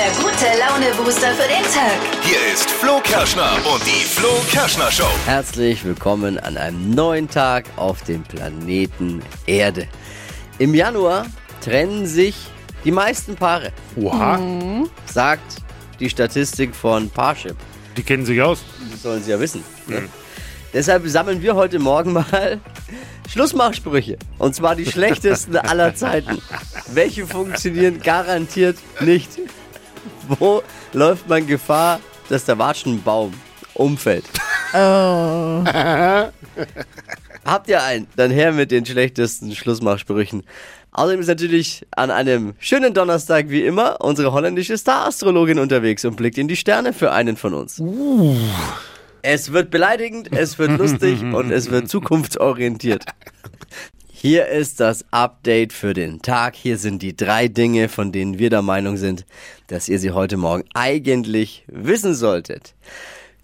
der gute Laune-Booster für den Tag. Hier ist Flo Kerschner und die Flo Kerschner Show. Herzlich willkommen an einem neuen Tag auf dem Planeten Erde. Im Januar trennen sich die meisten Paare, Oha, sagt die Statistik von Parship. die kennen sich aus. Das sollen sie ja wissen. Ne? Deshalb sammeln wir heute Morgen mal Schlussmachsprüche. Und zwar die schlechtesten aller Zeiten. Welche funktionieren garantiert nicht? Wo läuft man Gefahr, dass der Watschenbaum umfällt? Habt ihr einen? Dann her mit den schlechtesten Schlussmachsprüchen. Außerdem ist natürlich an einem schönen Donnerstag wie immer unsere holländische Star-Astrologin unterwegs und blickt in die Sterne für einen von uns. Es wird beleidigend, es wird lustig und es wird zukunftsorientiert. Hier ist das Update für den Tag. Hier sind die drei Dinge, von denen wir der Meinung sind, dass ihr sie heute Morgen eigentlich wissen solltet.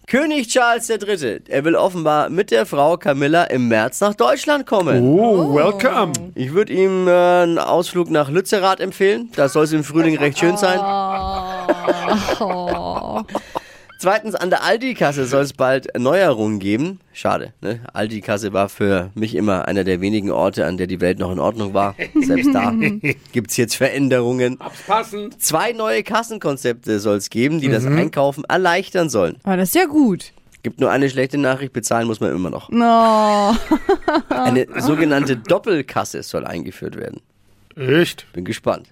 König Charles III., er will offenbar mit der Frau Camilla im März nach Deutschland kommen. Oh, welcome. Ich würde ihm äh, einen Ausflug nach Lützerath empfehlen. Da soll es im Frühling recht schön sein. Zweitens, an der Aldi-Kasse soll es bald Neuerungen geben. Schade, ne? Aldi-Kasse war für mich immer einer der wenigen Orte, an der die Welt noch in Ordnung war. Selbst da gibt's jetzt Veränderungen. Passend. Zwei neue Kassenkonzepte soll es geben, die das Einkaufen erleichtern sollen. Aber das ist ja gut. Gibt nur eine schlechte Nachricht, bezahlen muss man immer noch. No. Eine sogenannte Doppelkasse soll eingeführt werden. Echt? Bin gespannt.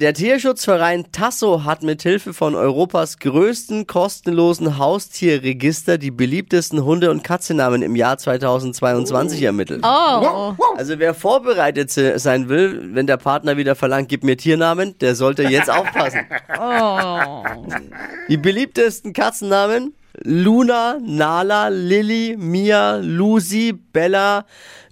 Der Tierschutzverein Tasso hat mit Hilfe von Europas größten kostenlosen Haustierregister die beliebtesten Hunde- und Katzennamen im Jahr 2022 ermittelt. Oh. Also wer vorbereitet se- sein will, wenn der Partner wieder verlangt, gib mir Tiernamen, der sollte jetzt aufpassen. Oh. Die beliebtesten Katzennamen? Luna, Nala, Lilly, Mia, Lucy, Bella,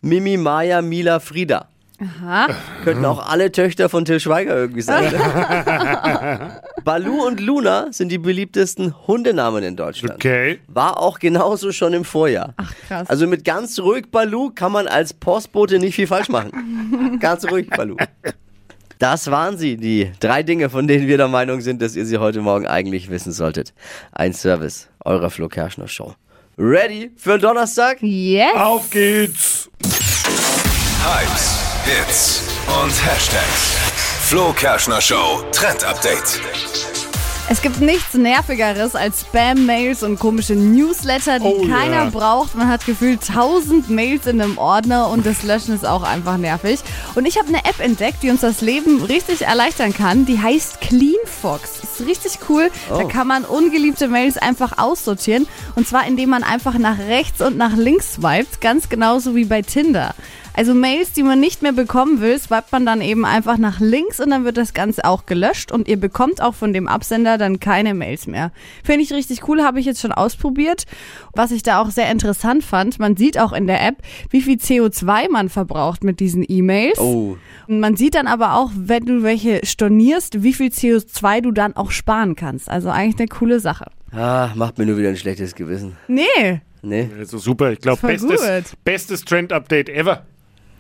Mimi, Maya, Mila, Frida. Aha. Könnten auch alle Töchter von Till Schweiger irgendwie sein. Balu und Luna sind die beliebtesten Hundenamen in Deutschland. Okay. War auch genauso schon im Vorjahr. Ach, krass. Also mit ganz ruhig Balu kann man als Postbote nicht viel falsch machen. ganz ruhig Balu. Das waren sie, die drei Dinge, von denen wir der Meinung sind, dass ihr sie heute Morgen eigentlich wissen solltet. Ein Service eurer Flo Kerschner Show. Ready für Donnerstag? Yes. Auf geht's. Hypes, Hits und Hashtags. Flo Kerschner Show Trend Update. Es gibt nichts Nervigeres als Spam-Mails und komische Newsletter, die Oh, keiner ja. braucht. Man hat gefühlt tausend Mails in einem Ordner und das Löschen ist auch einfach nervig. Und ich habe eine App entdeckt, die uns das Leben richtig erleichtern kann. Die heißt CleanFox. Ist richtig cool. Da Oh. kann man ungeliebte Mails einfach aussortieren. Und zwar indem man einfach nach rechts und nach links swipet. Ganz genauso wie bei Tinder. Also Mails, die man nicht mehr bekommen will, swipet man dann eben einfach nach links und dann wird das Ganze auch gelöscht und ihr bekommt auch von dem Absender dann keine Mails mehr. Finde ich richtig cool, habe ich jetzt schon ausprobiert. Was ich da auch sehr interessant fand, man sieht auch in der App, wie viel CO2 man verbraucht mit diesen E-Mails. Oh, Und Man sieht dann aber auch, wenn du welche stornierst, wie viel CO2 du dann auch sparen kannst. Also eigentlich eine coole Sache. ah, macht mir nur wieder ein schlechtes Gewissen. Nee, Nee. Also super. Ich glaube, bestes, gut. bestes Trend-Update ever.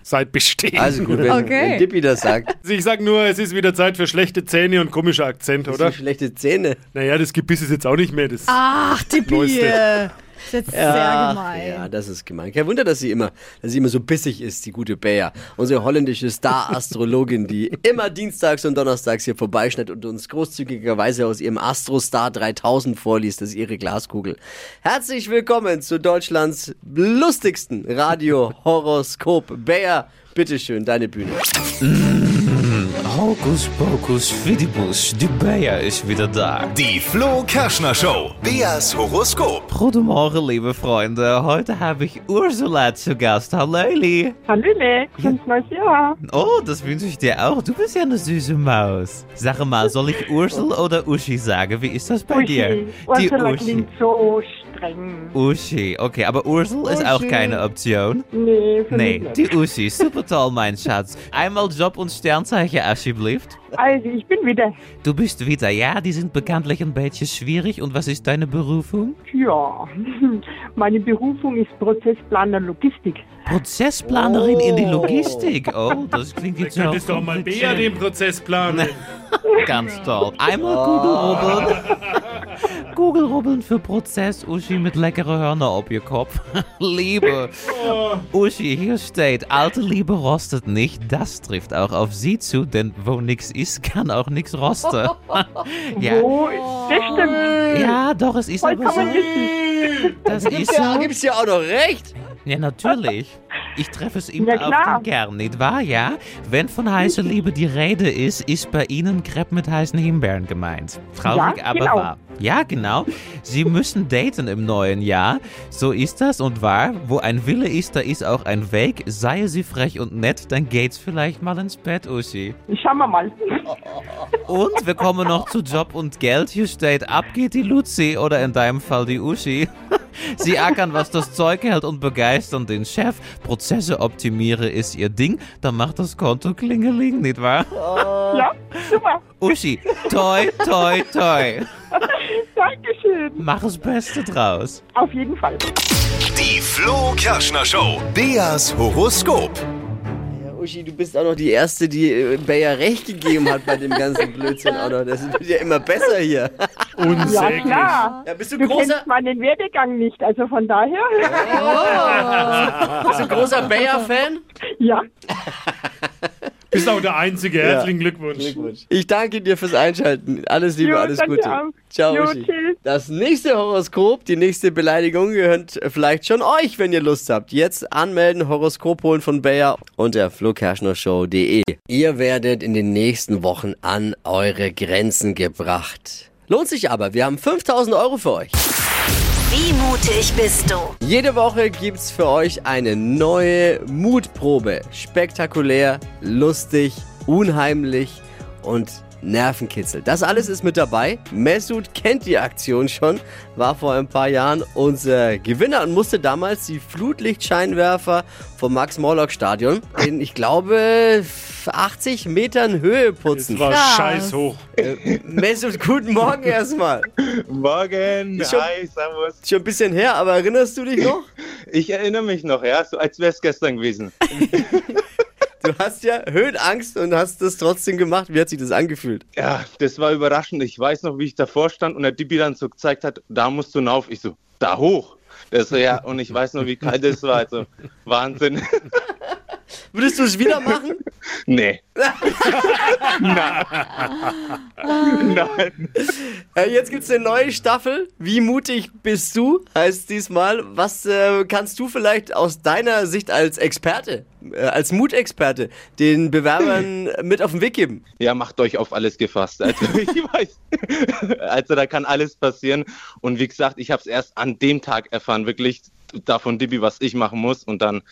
Seit Bestehen. Also gut, wenn, Okay. wenn Dippy das sagt. Also ich sag nur, es ist wieder Zeit für schlechte Zähne und komischer Akzent, Das oder? schlechte Zähne. Naja, das Gebiss ist jetzt auch nicht mehr das. Ach, Tippi. Neueste. Das ist jetzt sehr gemein. Ja, das ist gemein. Kein Wunder, dass sie immer, dass sie immer so bissig ist, die gute Bea. Unsere holländische Star-Astrologin, die immer dienstags und donnerstags hier vorbeischneidet und uns großzügigerweise aus ihrem Astrostar 3000 vorliest. Das ist ihre Glaskugel. Herzlich willkommen zu Deutschlands lustigsten Radio-Horoskop. Bea, bitteschön, deine Bühne. Hokus pokus fidibus, die Bea ist wieder da. Die Flo Kerschner Show. Beas Horoskop. Guten Morgen, liebe Freunde. Heute habe ich Ursula zu Gast. Hallöli. Hallöle, frohes neues Jahr. Oh, das wünsche ich dir auch. Du bist ja eine süße Maus. Sag mal, soll ich Ursel oder Uschi sagen? Wie ist das bei dir? Uschi. Ursula klingt so streng. Uschi, okay, aber Ursel ist auch keine Option. Nee, für Nee, mich nicht. die Uschi, super toll, mein Schatz. Einmal Job und Sternzeichen, alsjeblieft. Also, ich bin wieder. Du bist wieder, ja, die sind bekanntlich ein bisschen schwierig. Und was ist deine Berufung? Ja, meine Berufung ist Prozessplaner Logistik. Prozessplanerin in die Logistik. Oh, das klingt jetzt ja könntest du auch mal Bea den Prozess planen. Ganz toll. Einmal Kugelrubbeln. Kugelrubbeln für Prozess, Uschi mit leckere Hörner auf ihr Kopf. Liebe. Uschi, hier steht, alte Liebe rostet nicht. Das trifft auch auf sie zu, denn wo nix ist, kann auch nix rosten. ja, Oh, das stimmt. ja, doch, es ist aber so. Das ist Ja, so. gibt's ja auch noch recht. Ja, natürlich. Ich treffe es immer Ja, den Kern, nicht wahr? Ja? Wenn von heißer Liebe die Rede ist, ist bei Ihnen Crepe mit heißen Himbeeren gemeint. Traurig, Ja, aber genau. wahr. Ja, genau. Sie müssen daten im neuen Jahr. So ist das und wahr. Wo ein Wille ist, da ist auch ein Weg. Sei sie frech und nett, dann geht's vielleicht mal ins Bett, Uschi. Schauen wir mal. Und wir kommen noch zu Job und Geld. Hier steht, ab geht die Luzi oder in deinem Fall die Uschi. Sie ackern, was das Zeug hält und begeistern den Chef. Prozesse optimiere ist ihr Ding. Dann macht das Konto klingeling, nicht wahr? Ja, super. Uschi, toi, toi, toi. Dankeschön. Mach das Beste draus. Auf jeden Fall. Die Flo Kerschner Show. Beas Horoskop. Ja, Uschi, du bist auch noch die Erste, die äh, Bayer recht gegeben hat bei dem ganzen Blödsinn auch noch. Das wird ja immer besser hier. Ja, Unsäglich. klar. Ja, bist du Du großer, kennst meinen Werdegang nicht, also von daher. bist du großer Bayer-Fan? Ja, Bist auch der Einzige. Herzlichen Glückwunsch. Ich danke dir fürs Einschalten. Alles Liebe, Jo, alles Gute. auch. Ciao, Jo. Das nächste Horoskop, die nächste Beleidigung gehört vielleicht schon euch, wenn ihr Lust habt. Jetzt anmelden, Horoskop holen von Bayer unter flokerschnershow.de. Ihr werdet in den nächsten Wochen an eure Grenzen gebracht. Lohnt sich aber, wir haben 5000 Euro für euch. Wie mutig bist du? Jede Woche gibt's für euch eine neue Mutprobe. Spektakulär, lustig, unheimlich und Nervenkitzel. Das alles ist mit dabei. Mesut kennt die Aktion schon, war vor ein paar Jahren unser Gewinner und musste damals die Flutlichtscheinwerfer vom Max-Morlock-Stadion in, ich glaube, 80 Metern Höhe Das putzen. war Krass. scheiß hoch. Mesut, guten Morgen erstmal. Morgen, schon- hi, servus. Schon ein bisschen her, aber erinnerst du dich noch? Ich erinnere mich noch, ja, so als wäre es gestern gewesen. Du hast ja Höhenangst und hast das trotzdem gemacht. Wie hat sich das angefühlt? Ja, das war überraschend. Ich weiß noch, wie ich davor stand und der Dibi dann so gezeigt hat, da musst du hinauf. Ich so, da hoch. Das so, ja, und ich weiß noch, wie kalt es war. Also, Wahnsinn. Würdest du es wieder machen? nee. Nein. Nein. Äh, jetzt gibt's eine neue Staffel. Wie mutig bist du? Heißt diesmal. Was äh, kannst du vielleicht aus deiner Sicht als Experte, äh, als Mutexperte, den Bewerbern mit auf den Weg geben? Ja, macht euch auf alles gefasst. Also, ich weiß. Also, da kann alles passieren. Und wie gesagt, ich habe es erst an dem Tag erfahren, wirklich davon, Dibi, was ich machen muss. Und dann,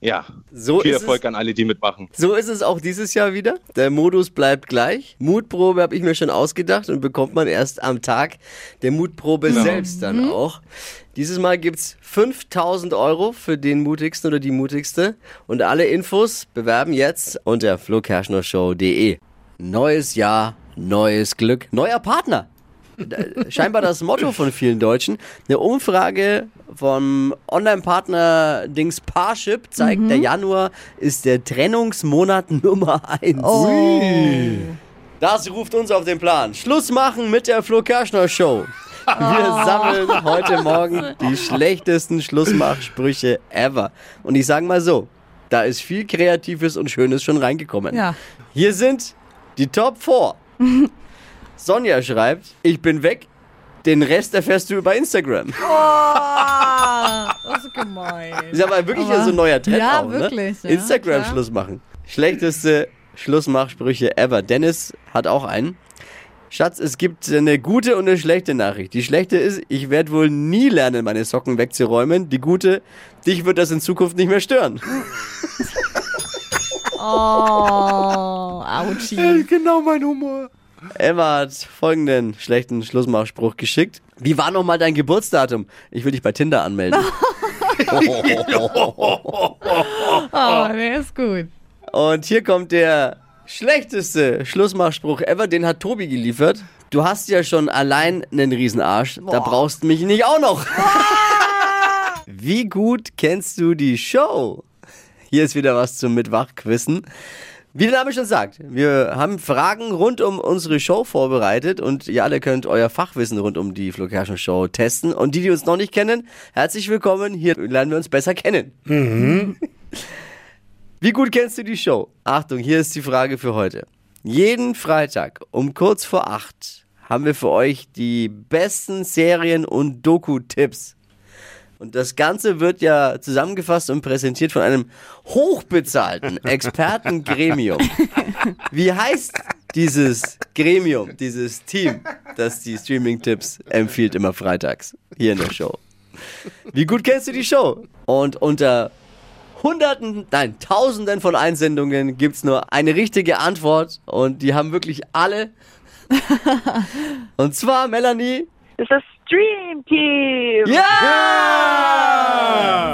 ja, So viel ist Erfolg es. an alle, die mitmachen. So ist es auch dieses Jahr wieder. Der Modus bleibt gleich. Mutprobe habe ich mir schon ausgedacht und bekommt man erst am Tag der Mutprobe selbst dann auch. Dieses Mal gibt's 5000 Euro für den mutigsten oder die mutigste. Und alle Infos bewerben jetzt unter flokerschnershow.de. Neues Jahr, neues Glück, neuer Partner. Scheinbar das Motto von vielen Deutschen. Eine Umfrage vom Online-Partner Dings Parship zeigt, der Januar ist der Trennungsmonat Nummer 1. Das ruft uns auf den Plan. Schluss machen mit der Flo Kerschner Show. Wir sammeln heute Morgen die schlechtesten Schlussmachsprüche ever. Und ich sage mal so, da ist viel Kreatives und Schönes schon reingekommen. Ja. Hier sind die Top 4. Sonja schreibt, ich bin weg. Den Rest erfährst du über Instagram. Das ist gemein. Ist aber wirklich Aber- so ein neuer Trend Ja, auch, wirklich, Ne? ja, Instagram klar. Schluss machen. Schlechteste Schlussmachsprüche ever. Dennis hat auch einen. Schatz, es gibt eine gute und eine schlechte Nachricht. Die schlechte ist, ich werde wohl nie lernen, meine Socken wegzuräumen. Die gute, dich wird das in Zukunft nicht mehr stören. Oh, Autschi. genau mein Humor. Emma hat folgenden schlechten Schlussmachspruch geschickt. Wie war nochmal dein Geburtsdatum? Ich will dich bei Tinder anmelden. Oh, der ist gut. Und hier kommt der schlechteste Schlussmachspruch ever, den hat Tobi geliefert. Du hast ja schon allein einen Riesenarsch, da brauchst du mich nicht auch noch. Wie gut kennst du die Show? Hier ist wieder was zum Mitwachquissen. Wie der Name schon sagt, wir haben Fragen rund um unsere Show vorbereitet und ihr alle könnt euer Fachwissen rund um die Flo Kerschner Show testen. Und die, die uns noch nicht kennen, herzlich willkommen. Hier lernen wir uns besser kennen. Wie gut kennst du die Show? Achtung, hier ist die Frage für heute. Jeden Freitag um kurz vor acht haben wir für euch die besten Serien- und Doku-Tipps. Und das Ganze wird ja zusammengefasst und präsentiert von einem hochbezahlten Expertengremium. Wie heißt dieses Gremium, dieses Team, das die Streaming-Tipps empfiehlt immer freitags hier in der Show? Wie gut kennst du die Show? Und unter Hunderten, nein, Tausenden von Einsendungen gibt es nur eine richtige Antwort und die haben wirklich alle. und zwar, Melanie. Das ist das Stream Team. Ja!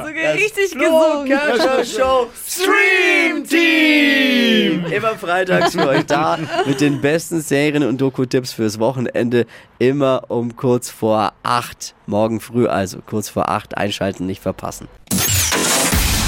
Sogar richtig Flo gesungen. Show Stream Team! Immer freitags für euch da mit den besten Serien und Doku-Tipps fürs Wochenende. Immer um kurz vor acht. Morgen früh also kurz vor acht einschalten, nicht verpassen.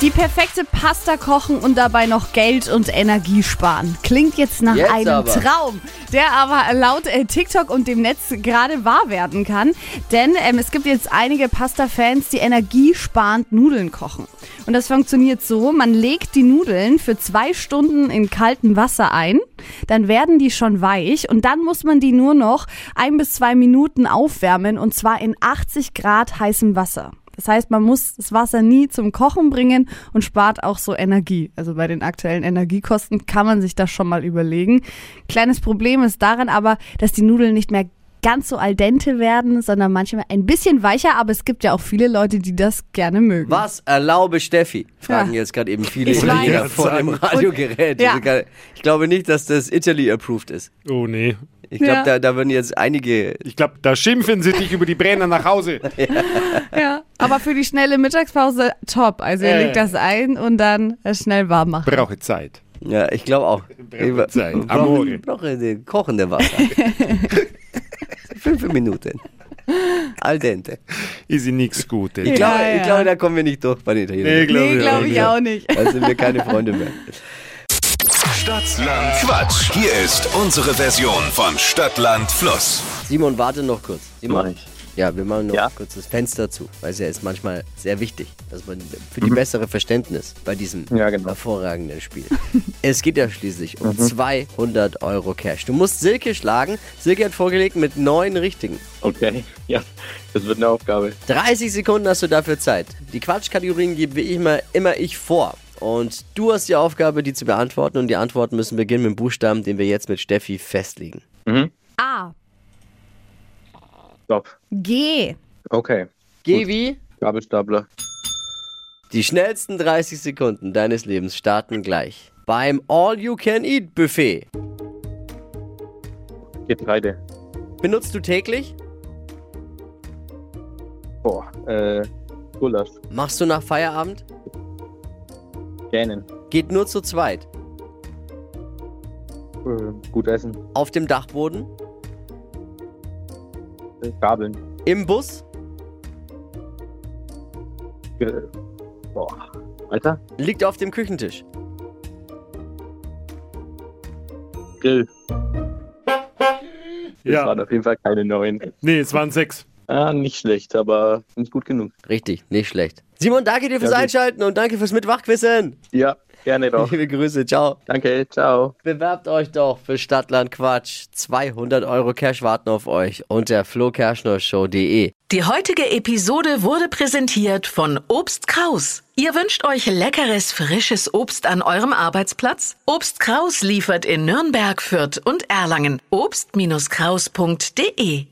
Die perfekte Pasta kochen und dabei noch Geld und Energie sparen. Klingt jetzt nach Jetzt einem aber. Traum, der aber laut äh, TikTok und dem Netz gerade wahr werden kann. Denn ähm, es gibt jetzt einige Pasta-Fans, die energiesparend Nudeln kochen. Und das funktioniert so, man legt die Nudeln für zwei Stunden in kaltem Wasser ein, dann werden die schon weich und dann muss man die nur noch ein bis zwei Minuten aufwärmen und zwar in 80 Grad heißem Wasser. Das heißt, man muss das Wasser nie zum Kochen bringen und spart auch so Energie. Also bei den aktuellen Energiekosten kann man sich das schon mal überlegen. Kleines Problem ist daran aber, dass die Nudeln nicht mehr ganz so al dente werden, sondern manchmal ein bisschen weicher, aber es gibt ja auch viele Leute, die das gerne mögen. Was erlaube Steffi? Fragen Ja. jetzt gerade eben viele vor dem Radiogerät. Ja. Ich glaube nicht, dass das Italy approved ist. Oh nee. Ich glaube, Ja. da, da würden jetzt einige. Ich glaube, da schimpfen sie dich über die Brenner nach Hause. Ja, aber für die schnelle Mittagspause top. Also ihr Ja, legt ja. das ein und dann äh, schnell warm machen. Brauche Zeit. Ja, ich glaube auch. Brauche Zeit. Ich Amore. brauche den kochende Wasser. Fünf Minuten. Al dente. Ist nichts Gutes. Ich glaube, Ja, ja. glaube, da kommen wir nicht durch bei den Italienern. glaub Nee, glaube ich auch nicht. Da sind wir keine Freunde mehr. Stadtland Quatsch. Hier ist unsere Version von Stadtland Fluss. Simon, warte noch kurz. Simon. Mach ich. Ja, wir machen noch Ja? kurz das Fenster zu, weil es ja ist manchmal sehr wichtig, dass man für die bessere Verständnis bei diesem Mhm. Ja, genau. hervorragenden Spiel. es geht ja schließlich um Mhm. 200 Euro Cash. Du musst Silke schlagen. Silke hat vorgelegt mit neun richtigen. Okay, ja, das wird eine Aufgabe. 30 Sekunden hast du dafür Zeit. Die Quatschkategorien gebe wie immer, immer ich vor. Und du hast die Aufgabe, die zu beantworten. Und die Antworten müssen beginnen mit dem Buchstaben, den wir jetzt mit Steffi festlegen. A, Stopp. G, Okay, Geh wie? Gabelstapler. Die schnellsten 30 Sekunden deines Lebens starten gleich. Beim All-You-Can-Eat-Buffet. Getreide. Benutzt du täglich? Boah, äh, Gulasch. Machst du nach Feierabend? Gähnen. Geht nur zu zweit. Äh, gut essen. Auf dem Dachboden? Äh, Gabeln. Im Bus? Ge Boah. Alter. Liegt auf dem Küchentisch? Grill. Das Ja. waren auf jeden Fall keine neuen. Nee, es waren sechs. Ah, nicht schlecht, aber nicht gut genug. Richtig, nicht schlecht. Simon, danke dir fürs Ja. Einschalten und danke fürs Mitwachquissen. Ja, gerne doch. Liebe Grüße, ciao. Danke, ciao. Bewerbt euch doch für Stadtland Quatsch. 200 Euro Cash warten auf euch unter flokerschnershow.de. Die heutige Episode wurde präsentiert von Obst Kraus. Ihr wünscht euch leckeres, frisches Obst an eurem Arbeitsplatz? Obst Kraus liefert in Nürnberg, Fürth und Erlangen. Obst-Kraus.de